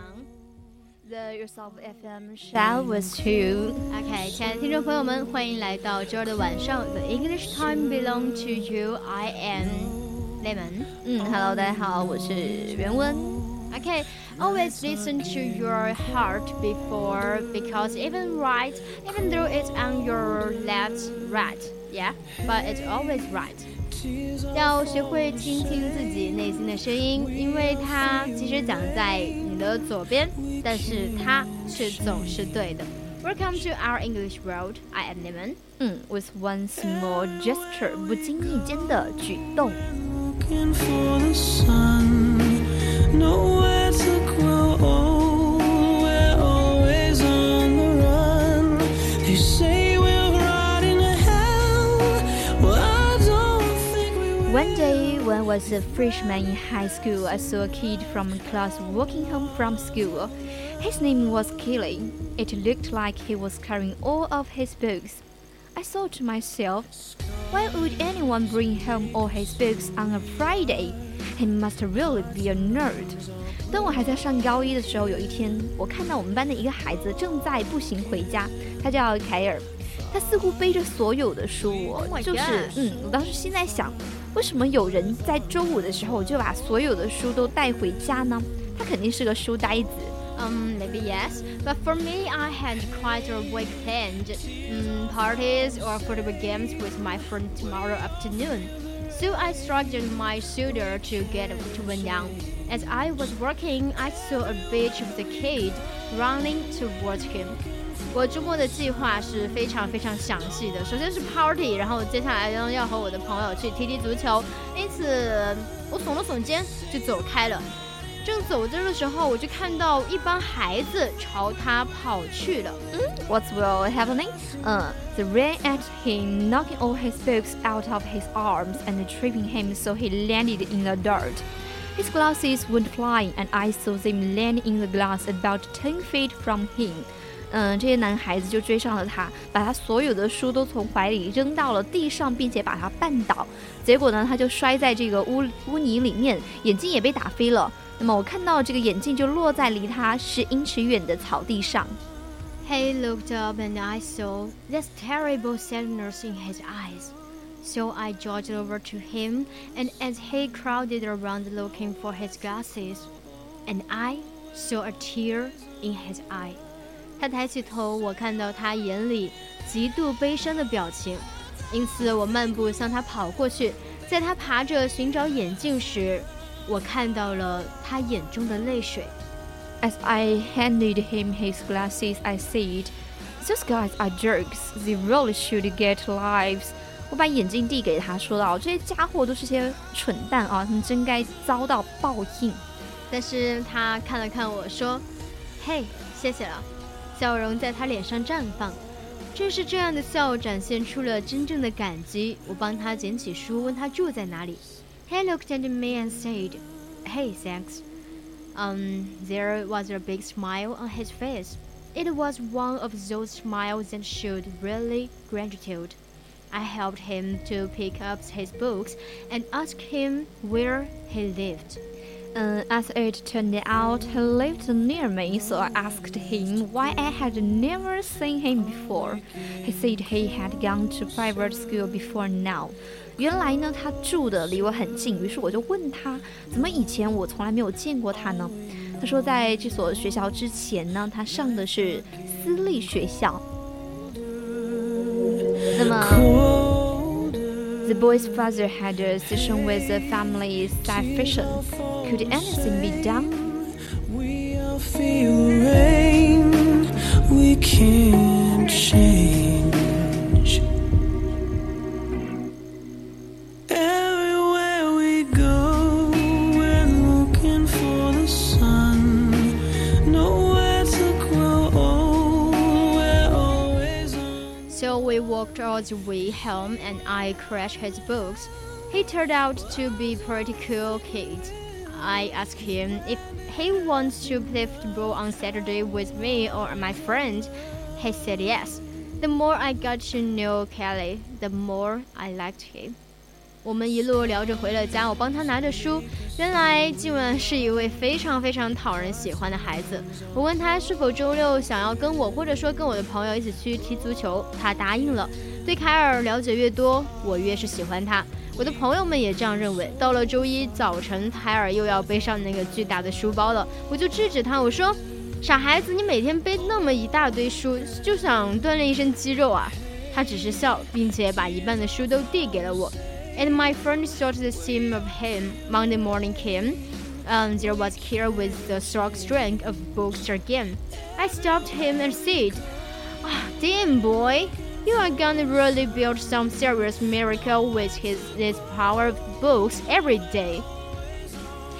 您共享。The Yourself FM Shall with you. OK，亲爱的听众朋友们，欢迎来到周二的晚上。The English time belong to you. I am Lemon. 嗯，Hello，大家好，我是袁温。 Okay, always listen to your heart before because even right, even though it's on your left, right, yeah, but it's always right. 要学会倾听自己内心的声音，因为它其实讲在你 的左边，但是它却总是对的。Welcome to our English world. I am Lemon. 嗯，with one small gesture，不经意间的举动。 was a freshman in high school, I saw a kid from class walking home from school. His name was Kelly. It looked like he was carrying all of his books. I thought to myself, why would anyone bring home all his books on a Friday? He must really be a nerd. 当我还在上高一的时候，有一天，我看到我们班的一个孩子正在步行回家，他叫凯尔，他似乎背着所有的书，我 Oh my 就是 God 嗯，我当时心在想， 为什么有人在周五的时候就把所有的书都带回家呢？他肯定是个书呆子。 Um, maybe yes, but for me, I had quite a week planned. Mm, parties or football games with my friend tomorrow afternoon. So I struggled my shoulder to get to one down. As I was walking, I saw a bitch of the kid running towards him. 我周末的计划是非常非常详细的，首先是 party，然后接下来呢要和我的朋友去踢踢足球，因此我耸了耸肩就走开了。正走着的时候，我就看到一帮孩子朝他跑去了。 What's well happening? 嗯，they ran at him, knocking all his books out of his arms and tripping him so he landed in the dirt. His glasses went flying, and I saw them land in the glass about ten feet from him. 嗯，这些男孩子就追上了他，把他所有的书都从怀里扔到了地上，并且把他绊倒。结果呢，他就摔在这个污污泥里面，眼镜也被打飞了。那么我看到这个眼镜就落在离他十英尺远的草地上。 He looked up and I saw this terrible sadness in his eyes. So I jogged over to him, and as he crowded around looking for his glasses, and I saw a tear in his eye. 他抬起头，我看到他眼里极度悲伤的表情，因此我漫步向他跑过去。在他爬着寻找眼镜时，我看到了他眼中的泪水。As I handed him his glasses, I said, Those guys are jerks. They really should get lives. 我把眼镜递给他，说道：“这些家伙都是些蠢蛋啊，他们真该遭到报应。但是他看了看我说：“嘿，谢谢了。”笑容在他脸上绽放。正是这样的笑，展现出了真正的感激。我帮他捡起书，问他住在哪里。He looked at me and said, "Hey, thanks." Um, there was a big smile on his face. It was one of those smiles that showed really gratitude. I helped him to pick up his books and asked him where he lived. 嗯、as it turned out, he lived near me, so I asked him why I had never seen him before. He said he had gone to private school before now. 原来呢，他住的离我很近，于是我就问他，怎么以前我从来没有见过他呢？他说，在这所学校之前呢，他上的是私立学校。那么 The boy's father had a session with the family sufficient. Could anything be done? We all feel rain. we can't change. walked all the way home and I crashed his books. He turned out to be pretty cool kid. I asked him if he wants to play football on Saturday with me or my friend. He said yes. The more I got to know Kelly, the more I liked him. 我们一路聊着回了家，我帮他拿着书。原来静雯是一位非常非常讨人喜欢的孩子。我问他是否周六想要跟我，或者说跟我的朋友一起去踢足球，他答应了。 对凯尔了解越多，我越是喜欢他。我的朋友们也这样认为。到了周一早晨，凯尔又要背上那个巨大的书包了，我就制止他，我说：“傻孩子，你每天背那么一大堆书，就想锻炼一身肌肉啊？”他只是笑，并且把一半的书都递给了我。And my friend thought the same of him. Monday morning came. Um, there was here with the strong strength of books again. I stopped him and said, ah, "Damn boy, you are gonna really build some serious miracle with his this power of books every day."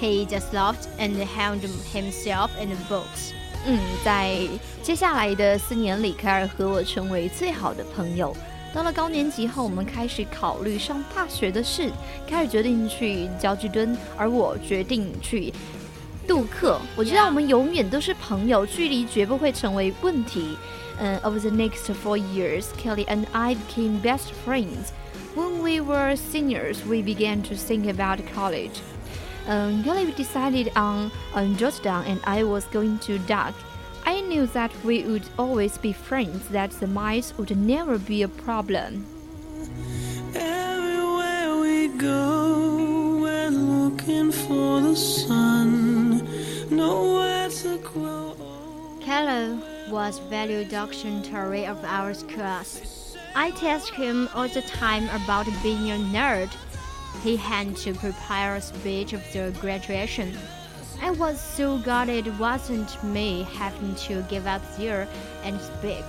He just loved and held himself in the books. 嗯，在接下来的四年里，凯尔和我成为最好的朋友。到了高年级后，我们开始考虑上大学的事。凯尔决定去焦距敦，而我决定去杜克，我知道我们永远都是朋友，距离绝不会成为问题。嗯，Over the next four years, Kelly and I became best friends. When we were seniors, we began to think about college. Um, Kelly decided on on Georgetown, and I was going to Duke. I knew that we would always be friends, that the mice would never be a problem. Everywhere we go, we're looking for the sun. Nowhere to grow old. Kelly was valedictorian of our class. I teased him all the time about being a nerd. He had to prepare a speech of the graduation. I was so glad it wasn't me having to give up there and speak.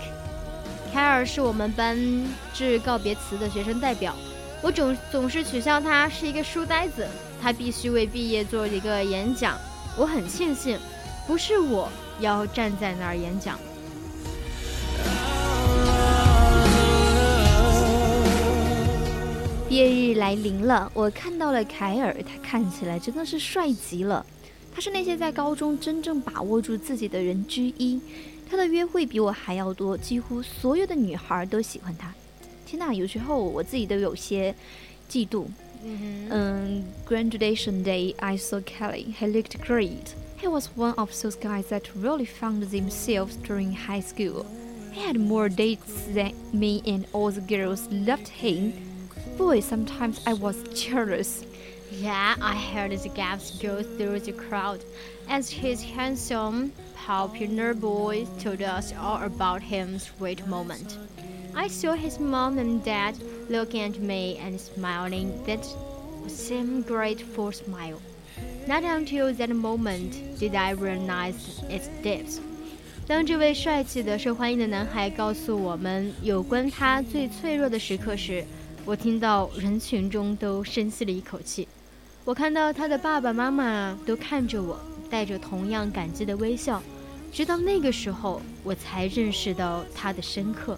凯尔是我们班致告别词的学生代表，我总总是取笑他是一个书呆子，他必须为毕业做一个演讲。 我很庆幸，不是我要站在那儿演讲。毕业日来临了，我看到了凯尔，他看起来真的是帅极了。他是那些在高中真正把握住自己的人之一。他的约会比我还要多，几乎所有的女孩都喜欢他。天呐，有时候我自己都有些嫉妒。Mm-hmm. Um, 嗯、graduation day, I saw Kelly. He looked great. He was one of those guys that really found themselves during high school. He had more dates than me, and all the girls loved him. Boy, sometimes I was jealous. Yeah, I heard the gaps go through the crowd as his handsome, popular boy told us all about his sweet moment. I saw his mom and dad looking at me and smiling that same grateful smile. Not until that moment did I realize its depth. 当这位帅气的、受欢迎的男孩告诉我们有关他最脆弱的时刻时，我听到人群中都深吸了一口气。我看到他的爸爸妈妈都看着我，带着同样感激的微笑。直到那个时候，我才认识到他的深刻。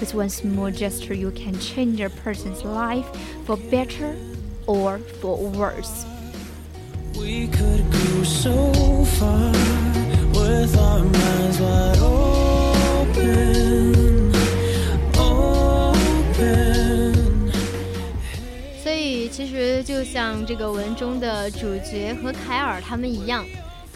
With one small gesture, you can change a person's life for better or for worse. We could go so far with our minds wide open. Open. 所以，其实就像这个文中的主角和凯尔他们一样，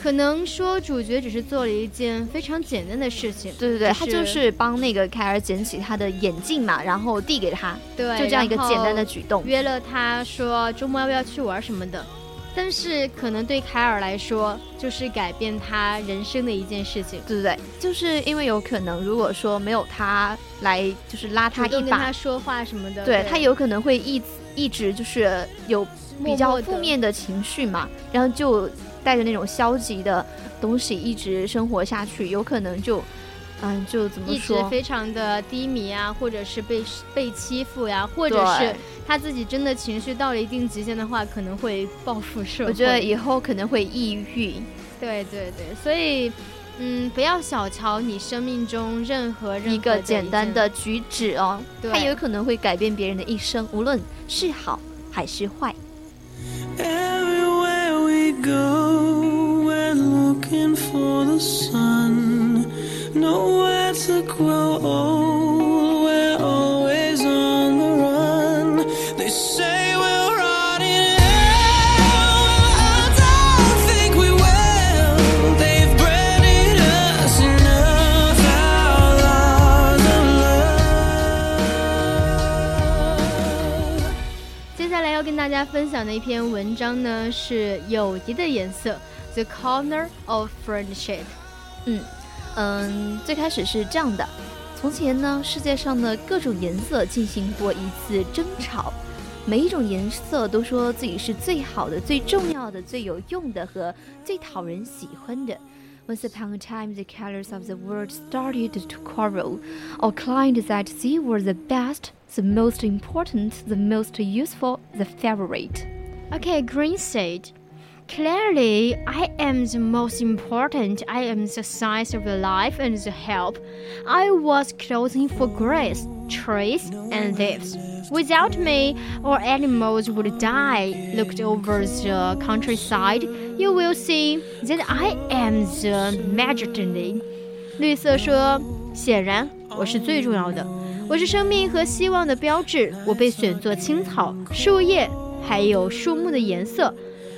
可能说主角只是做了一件非常简单的事情，对对对，只他就是帮那个凯尔捡起他的眼镜嘛，然后递给他，对，就这样一个简单的举动。约了他说周末要不要去玩什么的，但是可能对凯尔来说，就是改变他人生的一件事情。对对对，就是因为有可能，如果说没有他来，就是拉他一把跟他，说话什么的，对他有可能会一一直就是有比较负面的情绪嘛，然后就带着那种消极的东西一直生活下去，有可能就，嗯，就怎么一直说？非常的低迷啊，或者是被被欺负呀、或者是他自己真的情绪到了一定极限的话，可能会报复社会。我觉得以后可能会抑郁。对对对，所以嗯，不要小瞧你生命中任何任何一个简单的举止哦，对它有可能会改变别人的一生，无论是好还是坏。Go, we're looking for the sun. Nowhere to grow old, 分享的一篇文章呢，是友谊的颜色，The Color of Friendship。嗯嗯，最开始是这样的：从前呢，世界上的各种颜色进行过一次争吵，每一种颜色都说自己是最好的、最重要的、最有用的和最讨人喜欢的。Once upon a time, the colors of the world started to quarrel. All claimed that they were the best, the most important, the most useful, the favorite. Okay, Green said, Clearly, I am the most important. I am the science of life and the help. I was clothing for grass, trees, and leaves. Without me, all animals would die. Looked over the countryside, you will see that I am the majesty. 绿色说：“显然，我是最重要的，我是生命和希望的标志。我被选作青草、树叶，还有树木的颜色。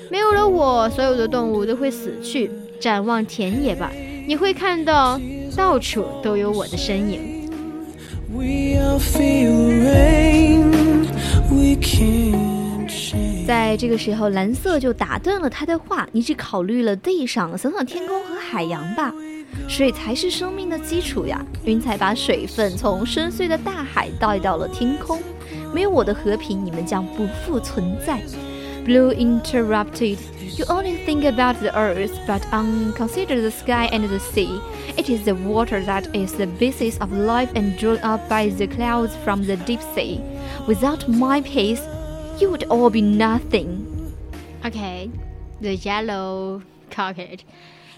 没有了我，所有的动物都会死去。展望田野吧，你会看到到处都有我的身影。在这个时候，蓝色就打断了他的话：“你只考虑了地上，想想天空和海洋吧。水才是生命的基础呀！云彩把水分从深邃的大海带到了天空。没有我的和平，你们将不复存在。” Blue interrupted. You only think about the earth, but unconsider the sky and the sea. It is the water that is the basis of life and drawn up by the clouds from the deep sea. Without my peace, you would all be nothing. Okay, the yellow cockade.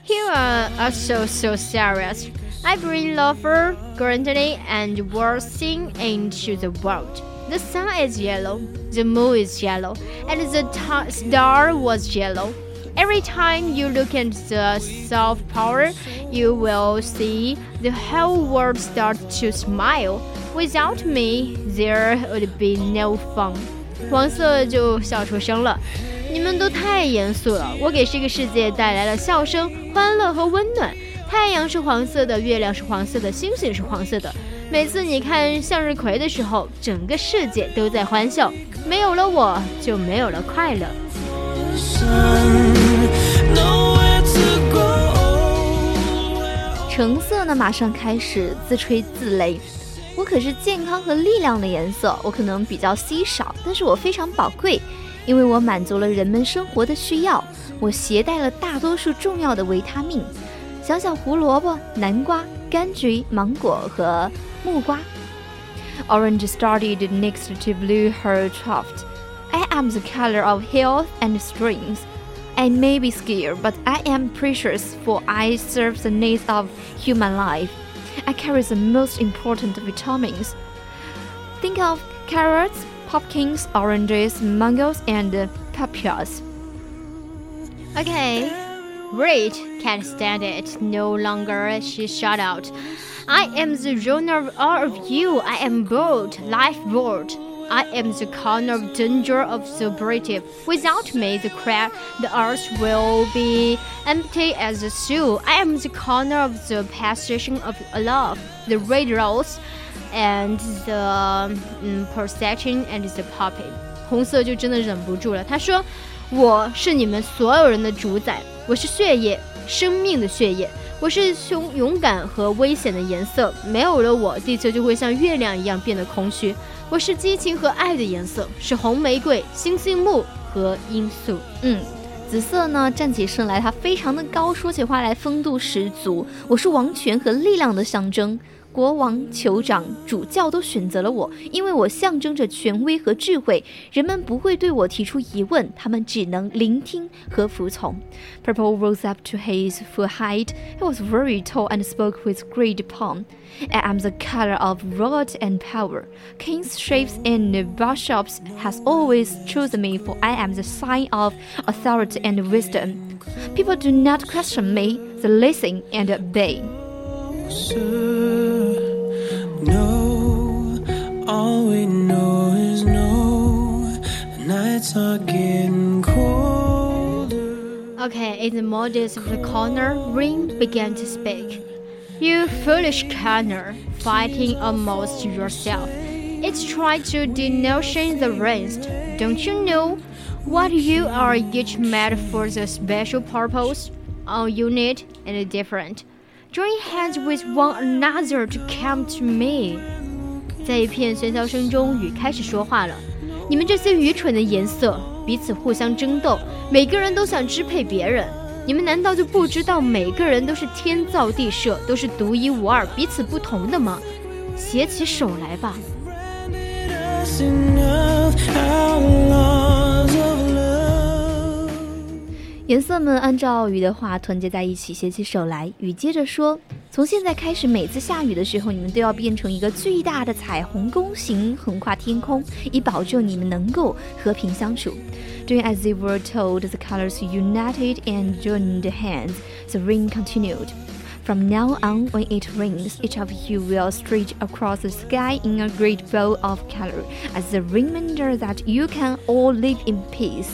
You are also so serious. I bring laughter, granted, and sing into the world. The sun is yellow, the moon is yellow, and the ta- star was yellow. Every time you look at the self power, you will see the whole world start to smile. Without me, there would be no fun. 黄色就笑出声了。你们都太严肃了，我给这个世界带来了笑声、欢乐和温暖。太阳是黄色的，月亮是黄色的，星星是黄色的。 每次你看向日葵的时候，整个世界都在欢笑。没有了我，就没有了快乐。橙色呢，马上开始自吹自擂。我可是健康和力量的颜色，我可能比较稀少，但是我非常宝贵，因为我满足了人们生活的需要。我携带了大多数重要的维他命。想想胡萝卜、南瓜、柑橘、芒果和木瓜。Orange started next to blue her trough. I am the color of health and strength. I may be scarce, but I am precious, for I serve the needs of human life. I carry the most important vitamins. Think of carrots, pumpkins, oranges, mangoes, and uh, papayas. Okay, Red can't stand it no longer. She shot out. I am the runner of all of you. I am bold, life bold. I am the corner of danger of the brave. Without me, the crowd, the earth will be empty as a sea. I am the corner of the passation of love, the red rose, and the um, perception and the poppy. 红色就真的忍不住了，他说：“我是你们所有人的主宰， 我是血液，生命的血液。”我是勇勇敢和危险的颜色，没有了我，地球就会像月亮一样变得空虚。我是激情和爱的颜色，是红玫瑰、星星木和罂粟。嗯，紫色呢，站起身来，它非常的高，说起话来风度十足。我是王权和力量的象征。国王、酋长、主教都选择了我，因为我象征着权威和智慧。人们不会对我提出疑问，他们只能聆听和服从。Purple rose up to his full height. He was very tall and spoke with great pomp. I am the color of wrath and power. Kings, chiefs, and bishops has always chosen me, for I am the sign of authority and wisdom. People do not question me; they listen and obey. No, all we know is no. Nights are getting colder. Okay, in the modest of the corner, Ring began to speak. You foolish corner, fighting almost yourself. It's trying to denotion the rest. Don't you know what you are each made for the special purpose? All unit and different. Join hands with one another to come to me。在一片喧嚣声中，雨开始说话了。你们这些愚蠢的颜色，彼此互相争斗，每个人都想支配别人。你们难道就不知道每个人都是天造地设，都是独一无二、彼此不同的吗？携起手来吧。颜色们按照雨的话团结在一起，携起手来。雨接着说：“从现在开始，每次下雨的时候，你们都要变成一个巨大的彩虹弓形，横跨天空，以保证你们能够和平相处。” Doing as they were told, the colors united and joined hands. The rain continued. From now on, when it rains, each of you will stretch across the sky in a great bow of color, as a reminder that you can all live in peace.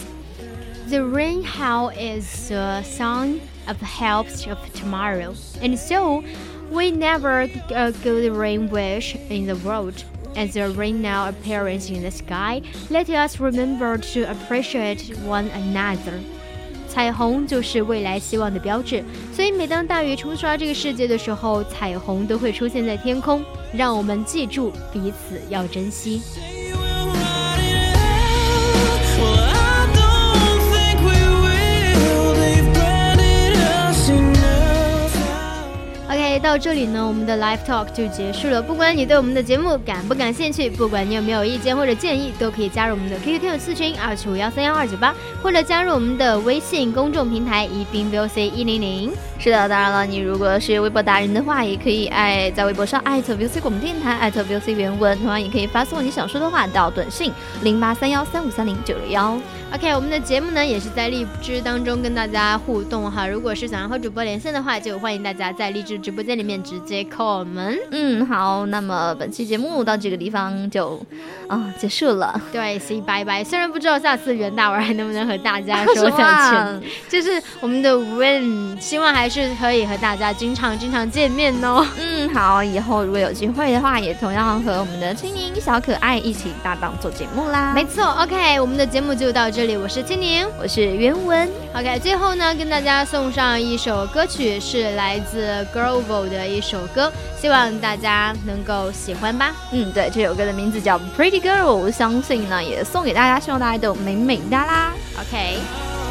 The rain howl is the sign of help of tomorrow, and so we never uh, go the rain wish in the world. As the rain now appears in the sky, let us remember to appreciate one another. 彩虹就是未来希望的标志，所以每当大雨冲刷这个世界的时候，彩虹都会出现在天空，让我们记住彼此要珍惜。 到这里呢，我们的 live talk 就结束了。不管你对我们的节目感不感兴趣，不管你有没有意见或者建议，都可以加入我们的 QQ 听友四群二七五幺三幺二九八，或者加入我们的微信公众平台宜宾 VOC 一零零。是的，当然了，你如果是微博达人的话，也可以爱在微博上艾特 V O C 广播电台，艾特 V O C 原文，同样也可以发送你想说的话到短信零八三幺三五三零九六幺。OK，我们的节目呢也是在荔枝当中跟大家互动哈。如果是想要和主播连线的话，就欢迎大家在荔枝直播间里面直接 call 我们。嗯，好，那么本期节目到这个地方就啊、结束了。对，say 拜拜。虽然不知道下次袁大文还能不能和大家说再啊见，就是我们的 Win，希望还是可以和大家经常经常见面哦。嗯，好，以后如果有机会的话，也同样和我们的青柠小可爱一起搭档做节目啦。没错，OK，我们的节目就到这里，我是青柠。我是袁文，OK，最后呢，跟大家送上一首歌曲，是来自的一首歌，希望大家能够喜欢吧。嗯，对，这首歌的名字叫《Pretty Girl》，相信呢也送给大家，希望大家都美美哒啦。OK。